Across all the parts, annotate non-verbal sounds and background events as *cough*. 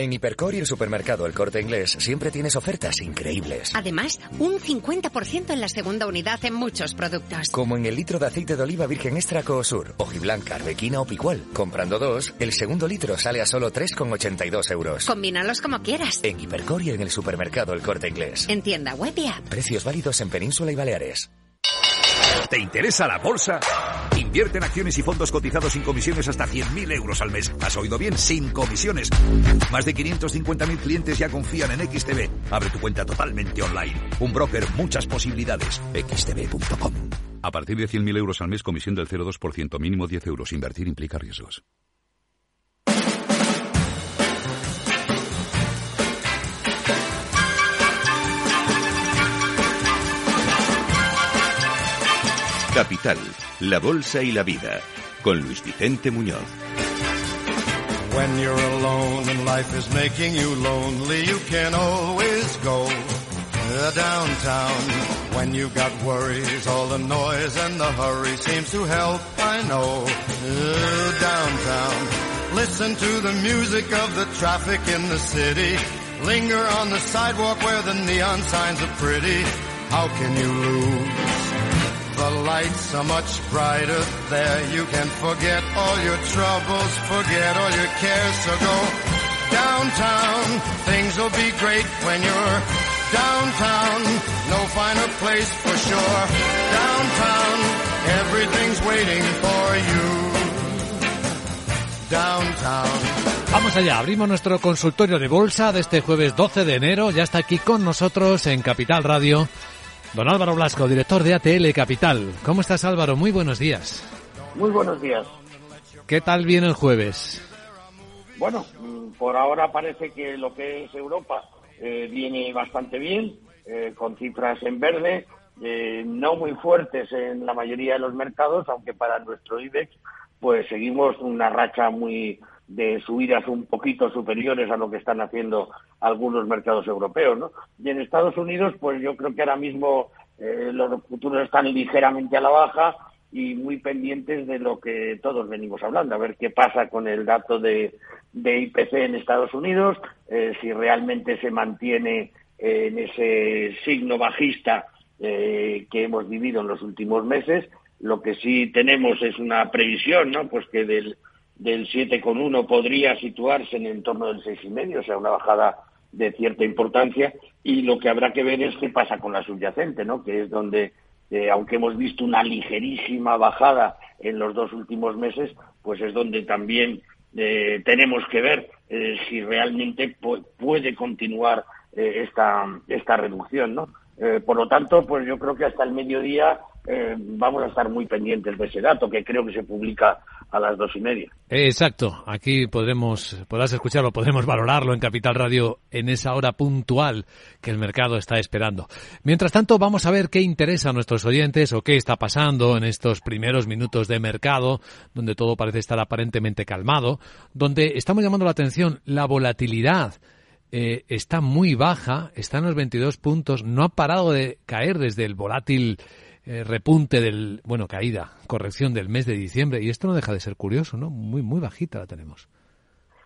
En Hipercor y el supermercado El Corte Inglés siempre tienes ofertas increíbles. Además, un 50% en la segunda unidad en muchos productos. Como en el litro de aceite de oliva virgen extra Coosur, hojiblanca, arbequina o picual. Comprando dos, el segundo litro sale a solo 3,82 euros. Combínalos como quieras. En Hipercor y en el supermercado El Corte Inglés. En tienda web y app. Precios válidos en Península y Baleares. ¿Te interesa la bolsa? Invierte en acciones y fondos cotizados sin comisiones hasta 100.000 euros al mes. ¿Has oído bien? Sin comisiones. Más de 550.000 clientes ya confían en XTB. Abre tu cuenta totalmente online. Un broker, muchas posibilidades. xtb.com. A partir de 100.000 euros al mes, comisión del 0,2%, mínimo 10 euros. Invertir implica riesgos. Capital, la Bolsa y la Vida, con Luis Vicente Muñoz. When you're alone and life is making you lonely, you can always go downtown. When you've got worries, all the noise and the hurry seems to help, I know. Downtown. Listen to the music of the traffic in the city. Linger on the sidewalk where the neon signs are pretty. How can you lose? Lights are much brighter there. You can forget all your troubles, forget all your cares. So go downtown. Things will be great when you're downtown. No finer place for sure. Downtown, everything's waiting for you. Downtown. Vamos allá, abrimos nuestro consultorio de bolsa de este jueves 12 de enero. Ya está aquí con nosotros en Capital Radio Don Álvaro Blasco, director de ATL Capital. ¿Cómo estás Álvaro? Muy buenos días. Muy buenos días. ¿Qué tal viene el jueves? Bueno, mm, por ahora parece que lo que es Europa eh, viene bastante bien, eh, con cifras en verde, eh, no muy fuertes en la mayoría de los mercados, aunque para nuestro IBEX pues seguimos una racha muy de subidas un poquito superiores a lo que están haciendo algunos mercados europeos, ¿no? Y en Estados Unidos, pues yo creo que ahora mismo eh, los futuros están ligeramente a la baja y muy pendientes de lo que todos venimos hablando, a ver qué pasa con el dato de, IPC en Estados Unidos, eh, si realmente se mantiene eh, en ese signo bajista que hemos vivido en los últimos meses. Lo que sí tenemos es una previsión, ¿no? Pues que del del 7,1 podría situarse en el torno del 6,5, o sea, una bajada de cierta importancia. Y lo que habrá que ver es qué pasa con la subyacente, ¿no? Que es donde, eh, aunque hemos visto una ligerísima bajada en los dos últimos meses, pues es donde también eh, tenemos que ver eh, si realmente puede continuar esta, esta reducción, ¿no? por lo tanto, pues yo creo que hasta el mediodía vamos a estar muy pendientes de ese dato, que creo que se publica a las dos y media. Exacto, aquí podremos, podrás escucharlo, podremos valorarlo en Capital Radio en esa hora puntual que el mercado está esperando. Mientras tanto, vamos a ver qué interesa a nuestros oyentes o qué está pasando en estos primeros minutos de mercado, donde todo parece estar aparentemente calmado, donde estamos llamando la atención la volatilidad. Eh, está muy baja, está en los 22 puntos, no ha parado de caer desde el volátil eh, repunte del, bueno, caída, corrección del mes de diciembre. Y esto no deja de ser curioso, ¿no? Muy, muy bajita la tenemos.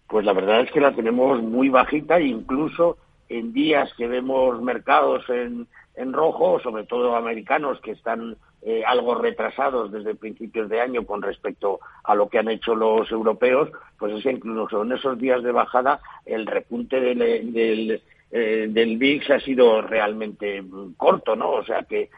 Pues la verdad es que la tenemos muy bajita, incluso en días que vemos mercados en, en rojo, sobre todo americanos que están eh, algo retrasados desde principios de año con respecto a lo que han hecho los europeos, pues es incluso en esos días de bajada el repunte del, del, eh, del VIX ha sido realmente corto, ¿no? O sea que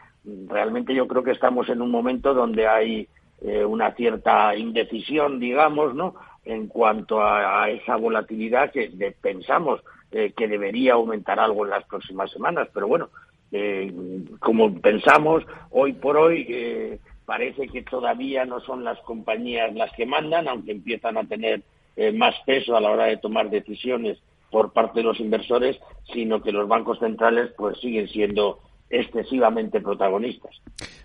realmente yo creo que estamos en un momento donde hay eh, una cierta indecisión, digamos, ¿no? En cuanto a, esa volatilidad que pensamos eh, que debería aumentar algo en las próximas semanas, pero bueno, eh, como pensamos, hoy por hoy parece que todavía no son las compañías las que mandan, aunque empiezan a tener más peso a la hora de tomar decisiones por parte de los inversores, sino que los bancos centrales pues siguen siendo excesivamente protagonistas.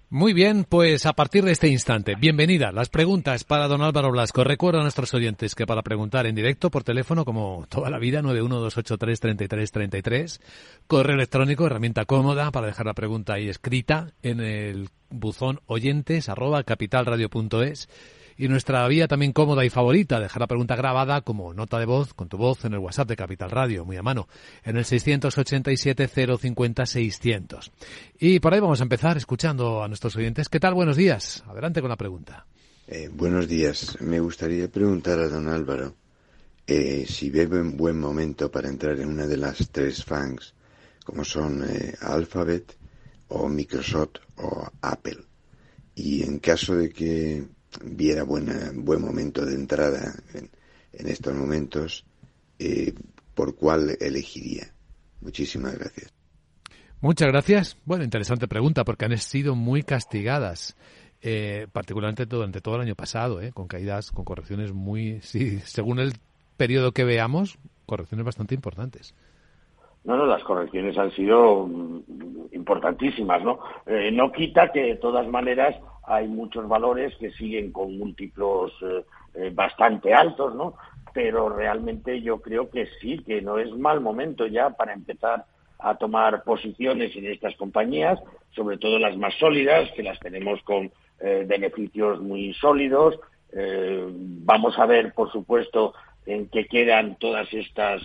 Muy bien, pues a partir de este instante, bienvenida. Las preguntas para don Álvaro Blasco. Recuerdo a nuestros oyentes que para preguntar en directo por teléfono, como toda la vida, 912833333, correo electrónico, herramienta cómoda para dejar la pregunta ahí escrita en el buzón oyentes arroba capitalradio.es Y nuestra vía también cómoda y favorita, dejar la pregunta grabada como nota de voz, con tu voz en el WhatsApp de Capital Radio, muy a mano, en el 687-050-600. Y por ahí vamos a empezar escuchando a nuestros oyentes. ¿Qué tal? Buenos días. Adelante con la pregunta. Eh, buenos días. Me gustaría preguntar a don Álvaro eh, si ve un buen momento para entrar en una de las tres FANGs, como son eh, Alphabet o Microsoft o Apple. Y en caso de que viera buena, buen momento de entrada en, estos momentos, eh, ¿por cuál elegiría? Muchísimas gracias. Muchas gracias. Bueno, interesante pregunta porque han sido muy castigadas. Eh, particularmente durante todo el año pasado, eh, con caídas, con correcciones muy, sí, según el periodo que veamos, correcciones bastante importantes. No, no, las correcciones han sido mm, importantísimas, ¿no? Eh, no quita que de todas maneras hay muchos valores que siguen con múltiplos eh, eh, bastante altos, ¿no? Pero realmente yo creo que sí, que no es mal momento ya para empezar a tomar posiciones en estas compañías, sobre todo las más sólidas, que las tenemos con beneficios muy sólidos. vamos a ver, por supuesto, en qué quedan todas estas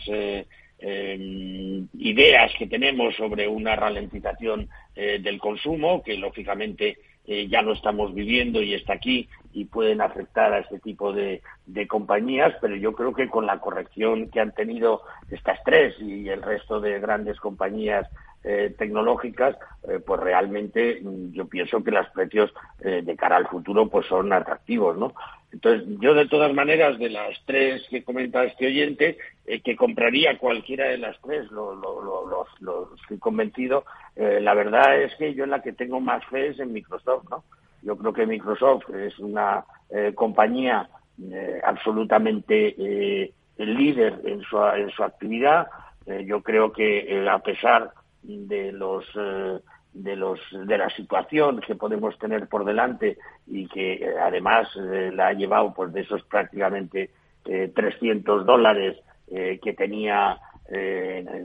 eh, ideas que tenemos sobre una ralentización eh, del consumo, que lógicamente eh, ya lo estamos viviendo y está aquí y pueden afectar a este tipo de, compañías, pero yo creo que con la corrección que han tenido estas tres y el resto de grandes compañías eh, tecnológicas, pues realmente mm, yo pienso que los precios de cara al futuro pues son atractivos, ¿no? Entonces, yo de todas maneras, de las tres que comenta este oyente, eh, que compraría cualquiera de las tres, lo, lo, estoy convencido, eh, la verdad es que yo en la que tengo más fe es en Microsoft, ¿no? Yo creo que Microsoft es una eh, compañía absolutamente líder en su, en su actividad. yo creo que a pesar de los de los de la situación que podemos tener por delante y que eh, además eh, la ha llevado pues de esos prácticamente 300 eh, dólares que tenía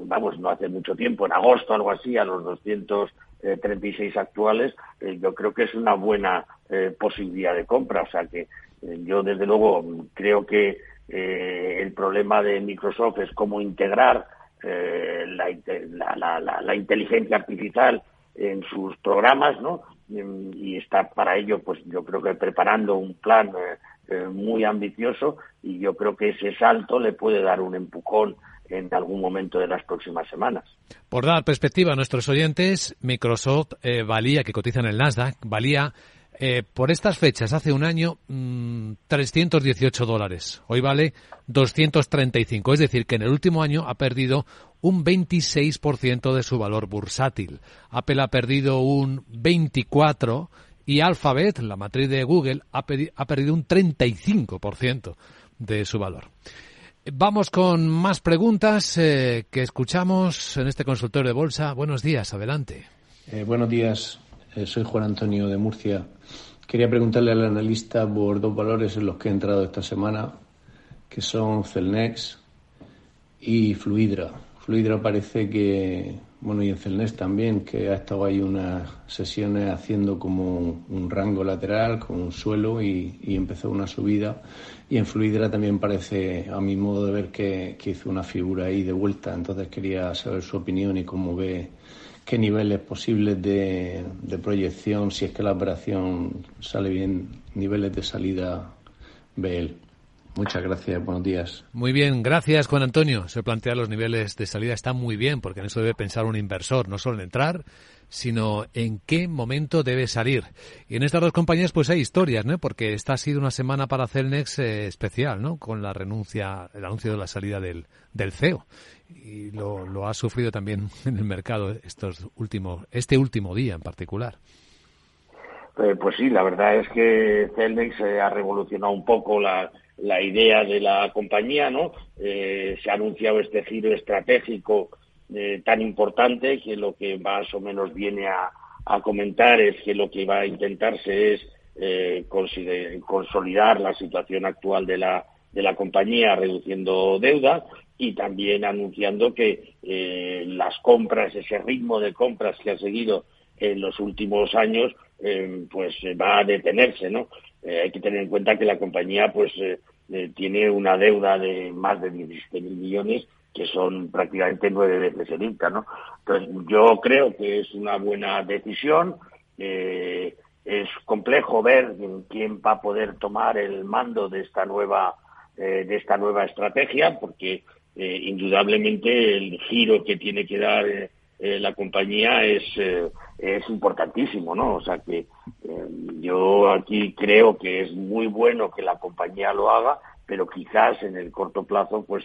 vamos no hace mucho tiempo en agosto algo así a los 236 actuales yo creo que es una buena posibilidad de compra. O sea que yo desde luego creo que el problema de Microsoft es cómo integrar la, la, la inteligencia artificial en sus programas, ¿no? Y está para ello, pues yo creo que preparando un plan eh, eh, muy ambicioso y yo creo que ese salto le puede dar un empujón en algún momento de las próximas semanas. Por dar perspectiva a nuestros oyentes, Microsoft eh, valía, que cotiza en el Nasdaq, valía eh, por estas fechas, hace un año, 318 mm, dólares. Hoy vale 235. Es decir, que en el último año ha perdido un 26% de su valor bursátil. Apple ha perdido un 24% y Alphabet, la matriz de Google, ha, perdido un 35% de su valor. Vamos con más preguntas eh, que escuchamos en este consultorio de bolsa. Buenos días, adelante. Eh, buenos días, soy Juan Antonio de Murcia. Quería preguntarle al analista por dos valores en los que he entrado esta semana, que son Celnex y Fluidra. Fluidra parece que, bueno, y en Celnex también, que ha estado ahí unas sesiones haciendo como un rango lateral con un suelo y, empezó una subida. Y en Fluidra también parece, a mi modo de ver, que, que hizo una figura ahí de vuelta. Entonces quería saber su opinión y cómo ve qué niveles posibles de, proyección, si es que la operación sale bien, niveles de salida él. Muchas gracias, buenos días. Muy bien, gracias Juan Antonio. Se plantea los niveles de salida, está muy bien, porque en eso debe pensar un inversor, no solo en entrar, sino en qué momento debe salir. Y en estas dos compañías pues hay historias, ¿no? Porque esta ha sido una semana para Celnex eh, especial, ¿no? Con la renuncia, el anuncio de la salida del CEO y lo, ha sufrido también *laughs* en el mercado estos últimos, este último día en particular. Eh, pues sí, la verdad es que Celnex eh, ha revolucionado un poco la, la idea de la compañía, ¿no? Eh, se ha anunciado este giro estratégico tan importante que lo que más o menos viene a, a comentar es que lo que va a intentarse es consolidar la situación actual de la, de la compañía reduciendo deuda y también anunciando que eh, las compras, ese ritmo de compras que ha seguido en los últimos años, eh, pues va a detenerse, ¿no? hay que tener en cuenta que la compañía pues tiene una deuda de más de 17 mil millones que son prácticamente nueve veces el INCA, ¿no? Entonces, yo creo que es una buena decisión. Eh, es complejo ver quién va a poder tomar el mando de esta nueva eh, de esta nueva estrategia, porque eh, indudablemente el giro que tiene que dar la compañía es es importantísimo, ¿no? O sea que yo aquí creo que es muy bueno que la compañía lo haga, pero quizás en el corto plazo, pues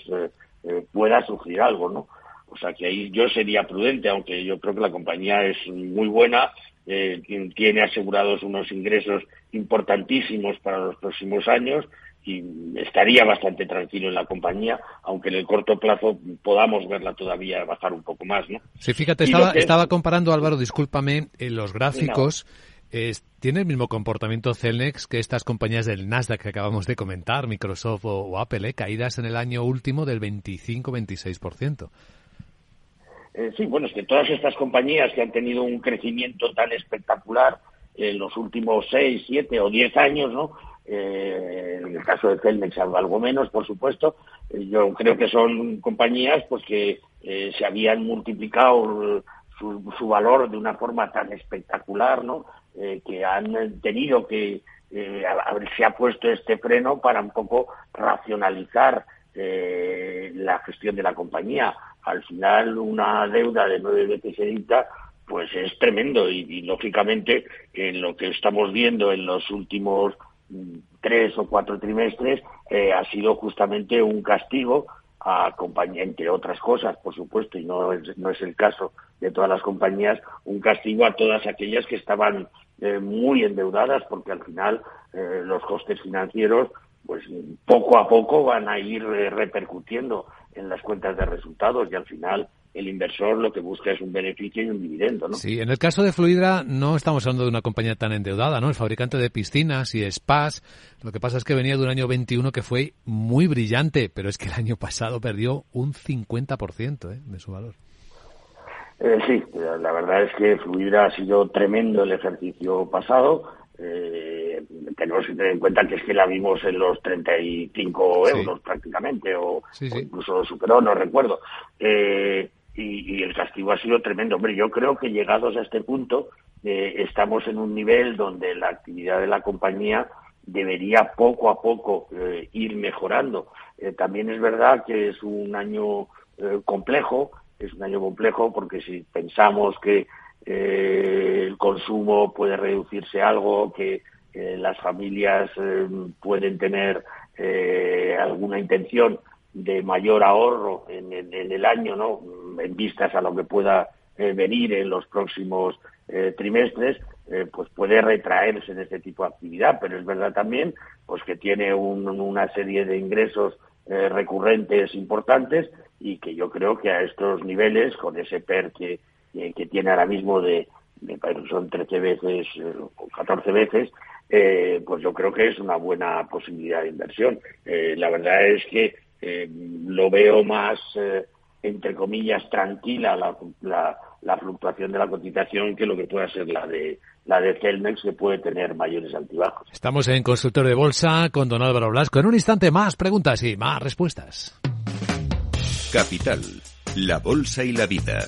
eh, pueda sufrir algo, ¿no? O sea que ahí yo sería prudente, aunque yo creo que la compañía es muy buena, eh, tiene asegurados unos ingresos importantísimos para los próximos años y estaría bastante tranquilo en la compañía, aunque en el corto plazo podamos verla todavía bajar un poco más, ¿no? Sí, fíjate, estaba, estaba comparando, Álvaro, discúlpame, en los gráficos tiene el mismo comportamiento Celnex que estas compañías del Nasdaq que acabamos de comentar, Microsoft o, Apple, ¿eh? caídas en el año último del 25-26%. Eh, sí, bueno, es que todas estas compañías que han tenido un crecimiento tan espectacular en los últimos 6, 7 o 10 años, ¿no? Eh, en el caso de Celnex algo menos, por supuesto, eh, yo creo que son compañías pues que se habían multiplicado su, su, valor de una forma tan espectacular, ¿no? Eh, que han tenido que eh, se ha puesto este freno para un poco racionalizar eh, la gestión de la compañía. Al final, una deuda de nueve veces edita, pues es tremendo y, lógicamente en lo que estamos viendo en los últimos tres o cuatro trimestres eh, ha sido justamente un castigo a compañía, entre otras cosas, por supuesto, y no es, no es el caso de todas las compañías, un castigo a todas aquellas que estaban eh, muy endeudadas porque al final eh, los costes financieros pues poco a poco van a ir eh, repercutiendo en las cuentas de resultados y al final el inversor lo que busca es un beneficio y un dividendo, ¿no? Sí, en el caso de Fluidra no estamos hablando de una compañía tan endeudada, ¿no? El fabricante de piscinas y spas, lo que pasa es que venía de un año 21 que fue muy brillante, pero es que el año pasado perdió un 50% ¿eh? de su valor. Eh, sí, la verdad es que Fluidra ha sido tremendo el ejercicio pasado. Eh, tenemos que tener en cuenta que es que la vimos en los 35 euros prácticamente, o, incluso lo superó, no recuerdo. Eh, y, el castigo ha sido tremendo. Hombre, yo creo que llegados a este punto eh, estamos en un nivel donde la actividad de la compañía debería poco a poco eh, ir mejorando. también es verdad que es un año complejo, es un año complejo porque si pensamos que eh, el consumo puede reducirse algo, que las familias eh, pueden tener eh, alguna intención de mayor ahorro en, el año, ¿no? En vistas a lo que pueda venir en los próximos trimestres, pues puede retraerse en este tipo de actividad, pero es verdad también pues que tiene una serie de ingresos recurrentes importantes y que yo creo que a estos niveles, con ese PER que, que tiene ahora mismo de, son 13 veces eh, o 14 veces, eh, pues yo creo que es una buena posibilidad de inversión. Eh, la verdad es que lo veo más, entre comillas, tranquila la, la, la, fluctuación de la cotización que lo que pueda ser la de la de Celmex, que puede tener mayores altibajos. Estamos en Constructor de Bolsa con don Álvaro Blasco. En un instante más preguntas y más respuestas. Capital, la Bolsa y la Vida.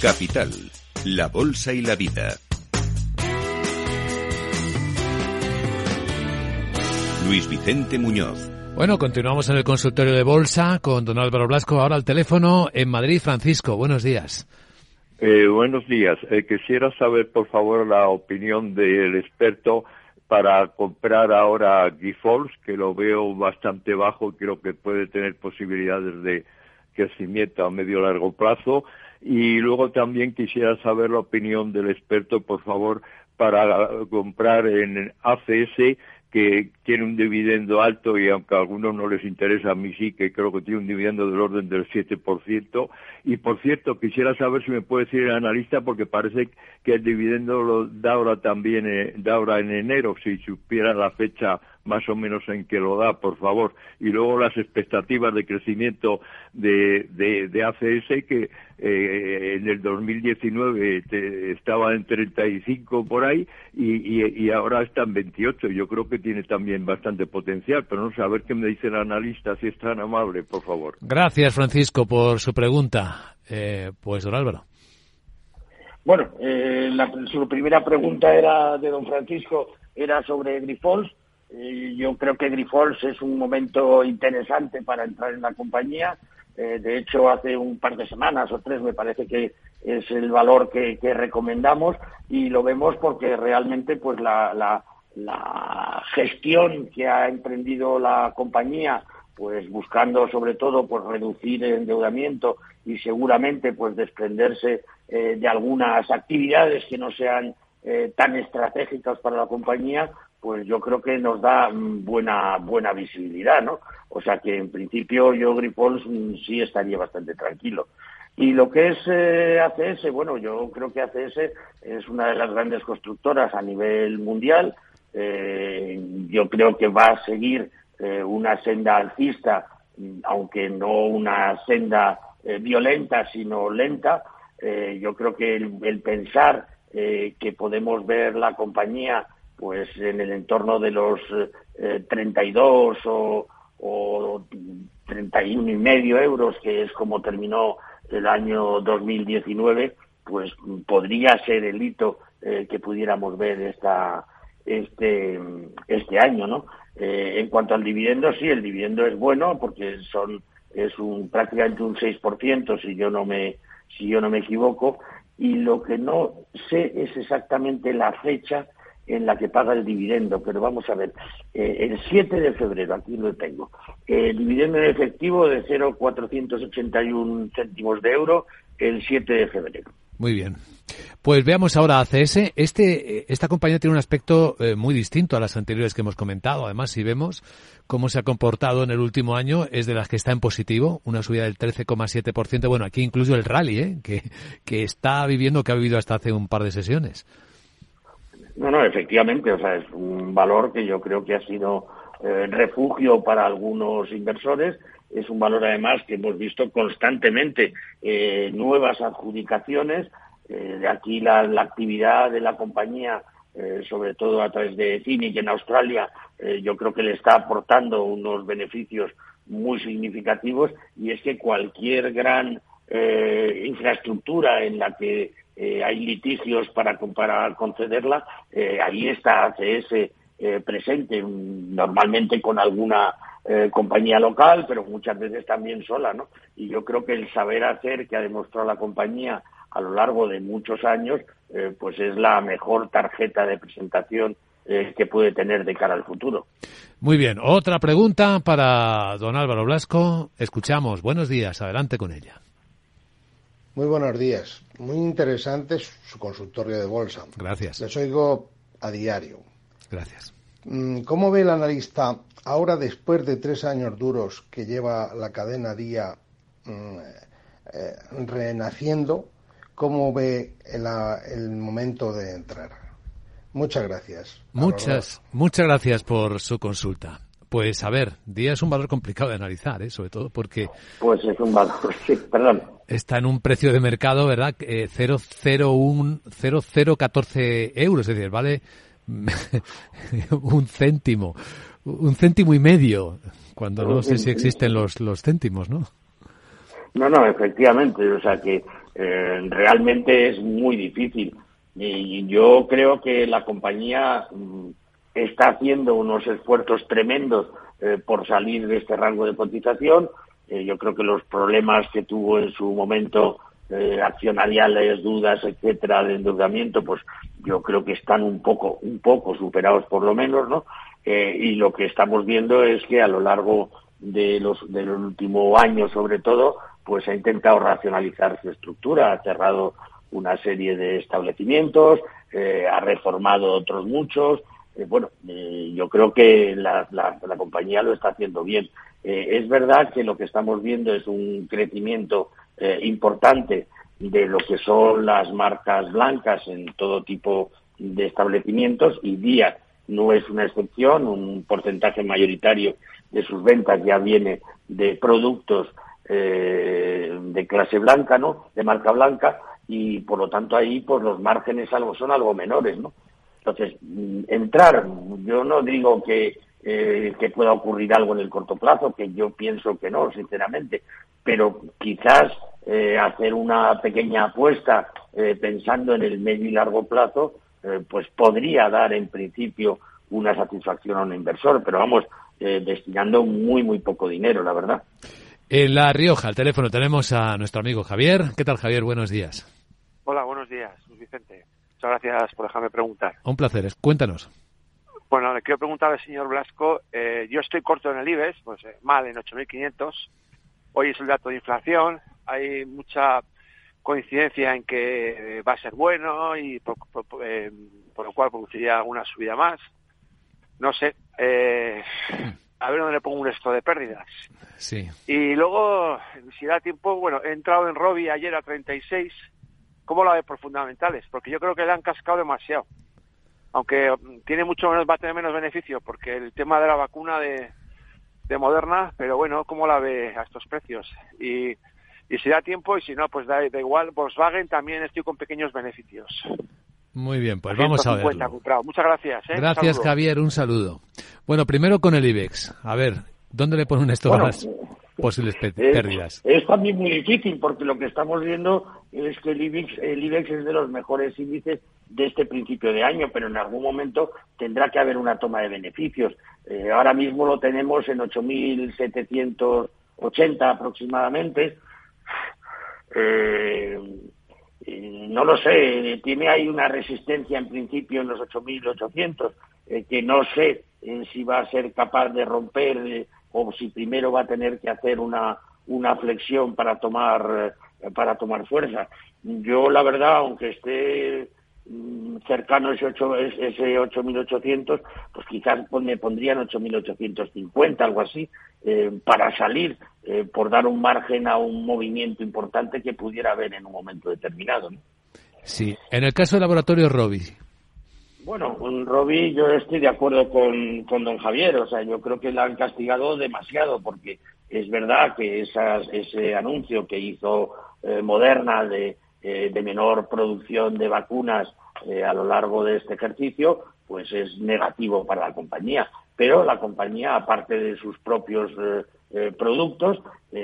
Capital, la Bolsa y la Vida. Luis Vicente Muñoz. Bueno, continuamos en el consultorio de Bolsa con don Álvaro Blasco. Ahora al teléfono en Madrid. Francisco, buenos días. Eh, buenos días. Eh, quisiera saber, por favor, la opinión del experto para comprar ahora Grifols, que lo veo bastante bajo, creo que puede tener posibilidades de crecimiento a medio largo plazo. Y luego también quisiera saber la opinión del experto, por favor, para comprar en ACS que tiene un dividendo alto y aunque a algunos no les interesa, a mí sí que creo que tiene un dividendo del orden del 7%. Y por cierto, quisiera saber si me puede decir el analista porque parece que el dividendo lo da ahora también, eh, da ahora en enero, si supiera la fecha más o menos en que lo da, por favor. Y luego las expectativas de crecimiento de, de, ACS que eh, en el 2019 estaba en 35 por ahí y, y, ahora está en 28. Yo creo que tiene también bastante potencial, pero no sé, a ver qué me dice el analista, si es tan amable, por favor. Gracias, Francisco, por su pregunta. Eh, pues, don Álvaro. Bueno, eh, la, su primera pregunta era de don Francisco, era sobre Grifols. Eh, yo creo que Grifols es un momento interesante para entrar en la compañía. Eh, de hecho, hace un par de semanas o tres me parece que es el valor que, recomendamos y lo vemos porque realmente pues la, gestión que ha emprendido la compañía pues buscando sobre todo pues reducir el endeudamiento y seguramente pues desprenderse eh, de algunas actividades que no sean tan estratégicas para la compañía, pues yo creo que nos da mm, buena buena visibilidad, ¿no? O sea que en principio yo Grifols mm, sí estaría bastante tranquilo. Y lo que es eh, ACS, bueno, yo creo que ACS es una de las grandes constructoras a nivel mundial. Eh, yo creo que va a seguir eh, una senda alcista, mm, aunque no una senda violenta, sino lenta. yo creo que el pensar que podemos ver la compañía pues en el entorno de los 32 eh, o, o 31 y medio euros, que es como terminó el año 2019, pues podría ser el hito eh, que pudiéramos ver esta, este, este año, ¿no? Eh, en cuanto al dividendo, sí, el dividendo es bueno porque son es un prácticamente un 6% si yo no me si yo no me equivoco y lo que no sé es exactamente la fecha en la que paga el dividendo, pero vamos a ver, eh, el 7 de febrero, aquí lo tengo, el dividendo en efectivo de 0,481 céntimos de euro el 7 de febrero. Muy bien. Pues veamos ahora ACS. Este, esta compañía tiene un aspecto eh, muy distinto a las anteriores que hemos comentado. Además, si vemos cómo se ha comportado en el último año, es de las que está en positivo, una subida del 13,7%. Bueno, aquí incluso el rally, ¿eh? que, que está viviendo, que ha vivido hasta hace un par de sesiones. No, no, efectivamente, o sea, es un valor que yo creo que ha sido eh, refugio para algunos inversores. Es un valor además que hemos visto constantemente eh, nuevas adjudicaciones. Eh, de aquí la, actividad de la compañía, sobre todo a través de CINIC en Australia, yo creo que le está aportando unos beneficios muy significativos y es que cualquier gran infraestructura en la que eh, hay litigios para, para concederla, eh, ahí está ACS eh, presente, normalmente con alguna compañía local, pero muchas veces también sola, ¿no? Y yo creo que el saber hacer que ha demostrado la compañía a lo largo de muchos años, pues es la mejor tarjeta de presentación que puede tener de cara al futuro. Muy bien, otra pregunta para don Álvaro Blasco. Escuchamos. Buenos días, adelante con ella. Muy buenos días. Muy interesante su consultorio de bolsa. Gracias. Les oigo a diario. Gracias. Mm, ¿Cómo ve el analista ahora, después de tres años duros que lleva la cadena Día mm, eh, renaciendo, cómo ve el, momento de entrar? Muchas gracias. Muchas, muchas gracias por su consulta. Pues a ver, Día es un valor complicado de analizar, ¿eh? sobre todo porque... Pues es un valor, *laughs* sí, perdón. Está en un precio de mercado, ¿verdad? Eh, 0,014 euros, es decir, vale *laughs* un céntimo, un céntimo y medio, cuando no sé si existen los, los céntimos, ¿no? No, no, efectivamente, o sea que eh, realmente es muy difícil. Y yo creo que la compañía mm, está haciendo unos esfuerzos tremendos eh, por salir de este rango de cotización. Eh, yo creo que los problemas que tuvo en su momento eh, accionariales, dudas, etcétera, de endeudamiento, pues yo creo que están un poco, un poco superados por lo menos, ¿no? Eh, y lo que estamos viendo es que a lo largo de los del último año, sobre todo, pues ha intentado racionalizar su estructura, ha cerrado una serie de establecimientos, eh, ha reformado otros muchos. Eh, bueno, eh, yo creo que la, compañía lo está haciendo bien. es verdad que lo que estamos viendo es un crecimiento importante de lo que son las marcas blancas en todo tipo de establecimientos y Día no es una excepción, un porcentaje mayoritario de sus ventas ya viene de productos eh, de clase blanca, ¿no? De marca blanca y por lo tanto ahí pues los márgenes algo son algo menores, ¿no? Entonces entrar, yo no digo que eh, que pueda ocurrir algo en el corto plazo, que yo pienso que no, sinceramente, pero quizás eh, hacer una pequeña apuesta eh, pensando en el medio y largo plazo, eh, pues podría dar en principio una satisfacción a un inversor, pero vamos, eh, destinando muy, muy poco dinero, la verdad. En La Rioja, al teléfono, tenemos a nuestro amigo Javier. ¿Qué tal, Javier? Buenos días. Hola, buenos días, Vicente. Muchas gracias por dejarme preguntar. Un placer, cuéntanos. Bueno, le quiero preguntar al señor Blasco. Eh, yo estoy corto en el IBEX, pues eh, mal en 8.500. Hoy es el dato de inflación. Hay mucha coincidencia en que va a ser bueno y por, por, eh, por lo cual produciría una subida más. No sé. Eh, a ver dónde le pongo un resto de pérdidas. Sí. Y luego, si da tiempo, bueno, he entrado en Robbie ayer a 36. ¿Cómo la ve por fundamentales? Porque yo creo que le han cascado demasiado aunque tiene mucho menos, va a tener menos beneficio porque el tema de la vacuna de, de Moderna, pero bueno, ¿cómo la ve a estos precios? Y, y si da tiempo y si no, pues da, da igual. Volkswagen también estoy con pequeños beneficios. Muy bien, pues vamos a ver. Muchas gracias. ¿eh? Gracias, un Javier. Un saludo. Bueno, primero con el IBEX. A ver, ¿dónde le ponen esto Bueno, más posibles pe- Es, pérdidas? es también muy difícil porque lo que estamos viendo es que el IBEX, el IBEX es de los mejores índices de este principio de año, pero en algún momento tendrá que haber una toma de beneficios. Eh, ahora mismo lo tenemos en 8.780 aproximadamente. Eh, no lo sé, tiene ahí una resistencia en principio en los 8.800, eh, que no sé eh, si va a ser capaz de romper o si primero va a tener que hacer una, una flexión para tomar, para tomar fuerza. Yo, la verdad, aunque esté mm, cercano a ese, ocho- ese 8.800, pues quizás me pondrían 8.850, algo así, eh, para salir, eh, por dar un margen a un movimiento importante que pudiera haber en un momento determinado. ¿no? Sí. En el caso del laboratorio Robi, Bueno, con Robbie yo estoy de acuerdo con, con don Javier, o sea, yo creo que la han castigado demasiado porque es verdad que esas, ese anuncio que hizo eh, Moderna de, eh, de menor producción de vacunas eh, a lo largo de este ejercicio, pues es negativo para la compañía. Pero la compañía, aparte de sus propios productos,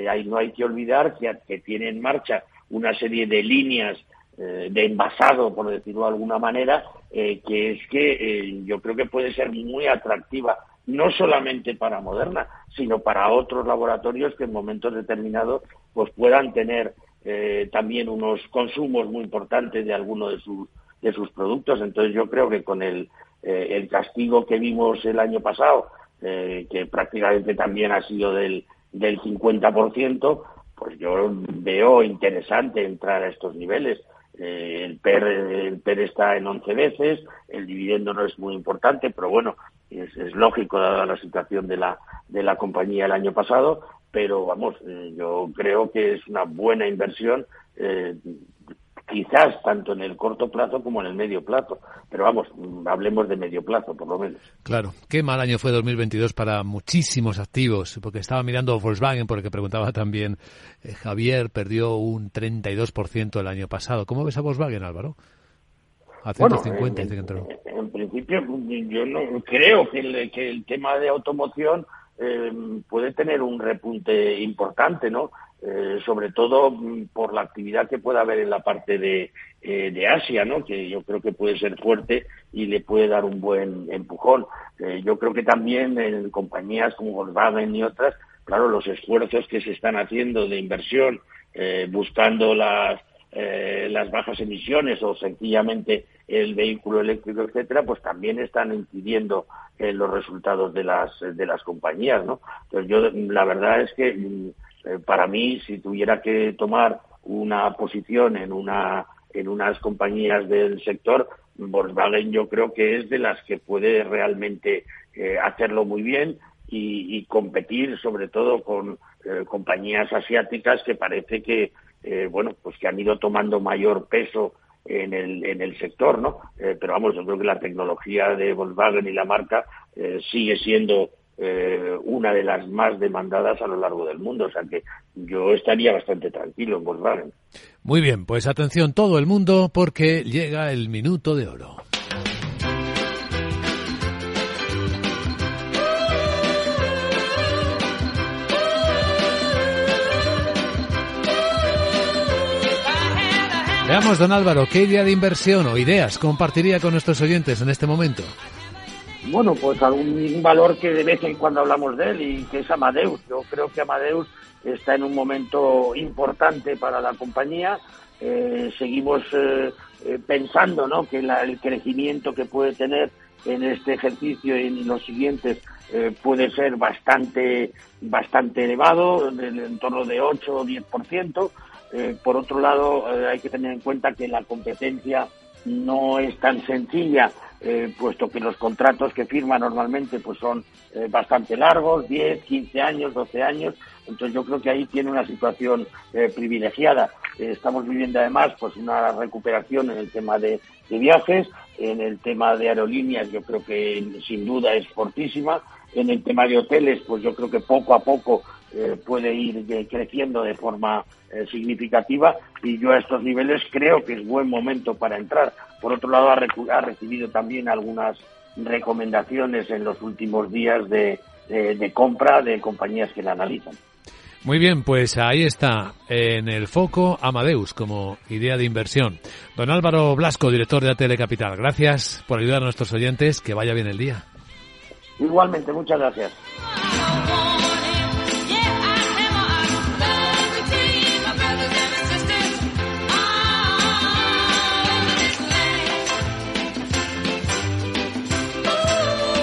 ahí no hay que olvidar que, que tiene en marcha una serie de líneas de envasado, por decirlo de alguna manera, que es que yo creo que puede ser muy atractiva, no solamente para Moderna, sino para otros laboratorios que en momentos determinados pues puedan tener eh, también unos consumos muy importantes de alguno de sus de sus productos. Entonces yo creo que con el, eh, el castigo que vimos el año pasado, eh, que prácticamente también ha sido del, del 50%, pues yo veo interesante entrar a estos niveles. Eh, el, PER, el PER está en 11 veces, el dividendo no es muy importante, pero bueno, es, es lógico dada la situación de la, de la compañía el año pasado, pero vamos, eh, yo creo que es una buena inversión, eh, quizás tanto en el corto plazo como en el medio plazo, pero vamos, hablemos de medio plazo por lo menos. claro, qué mal año fue 2022 para muchísimos activos, porque estaba mirando Volkswagen, porque preguntaba también eh, Javier, perdió un 32% el año pasado. ¿Cómo ves a Volkswagen, Álvaro? A Bueno, 150 en, dice que entró. en principio yo no creo que el, que el tema de automoción eh, puede tener un repunte importante, ¿no? Eh, sobre todo mm, por la actividad que pueda haber en la parte de, eh, de Asia, ¿no? que yo creo que puede ser fuerte y le puede dar un buen empujón. Eh, yo creo que también en compañías como Volkswagen y otras, claro, los esfuerzos que se están haciendo de inversión buscando las, las bajas emisiones o sencillamente el vehículo eléctrico, etcétera, pues también están incidiendo en los resultados de las de las compañías, ¿no? Entonces yo la verdad es que mm, eh, para mí, si tuviera que tomar una posición en una en unas compañías del sector, Volkswagen yo creo que es de las que puede realmente eh, hacerlo muy bien y, competir sobre todo con eh, compañías asiáticas que parece que bueno pues que han ido tomando mayor peso en el, en el sector, ¿no? pero vamos, yo creo que la tecnología de Volkswagen y la marca sigue siendo eh, una de las más demandadas a lo largo del mundo. O sea que yo estaría bastante tranquilo en Volkswagen. Muy bien, pues atención todo el mundo porque llega el minuto de oro. Veamos, don Álvaro, ¿qué idea de inversión o ideas compartiría con nuestros oyentes en este momento? bueno, pues algún valor que de vez en cuando hablamos de él y que es Amadeus. Yo creo que Amadeus está en un momento importante para la compañía. Eh, seguimos eh, eh, pensando ¿no? que el crecimiento que puede tener en este ejercicio y en los siguientes puede ser bastante, bastante elevado, en, torno de 8 o 10%. Por otro lado, hay que tener en cuenta que la competencia no es tan sencilla eh, puesto que los contratos que firma normalmente pues son eh, bastante largos, 10, 15 años, 12 años, entonces yo creo que ahí tiene una situación eh, privilegiada. estamos viviendo además pues una recuperación en el tema de, viajes, en el tema de aerolíneas yo creo que sin duda es fortísima, en el tema de hoteles pues yo creo que poco a poco puede ir creciendo de forma significativa y yo a estos niveles creo que es buen momento para entrar por otro lado, ha, recibido también algunas recomendaciones en los últimos días de, compra de compañías que la analizan. Muy bien, pues ahí está, en el foco Amadeus como idea de inversión. Don Álvaro Blasco, director de ATL Capital, gracias por ayudar a nuestros oyentes. Que vaya bien el día. Igualmente, muchas gracias.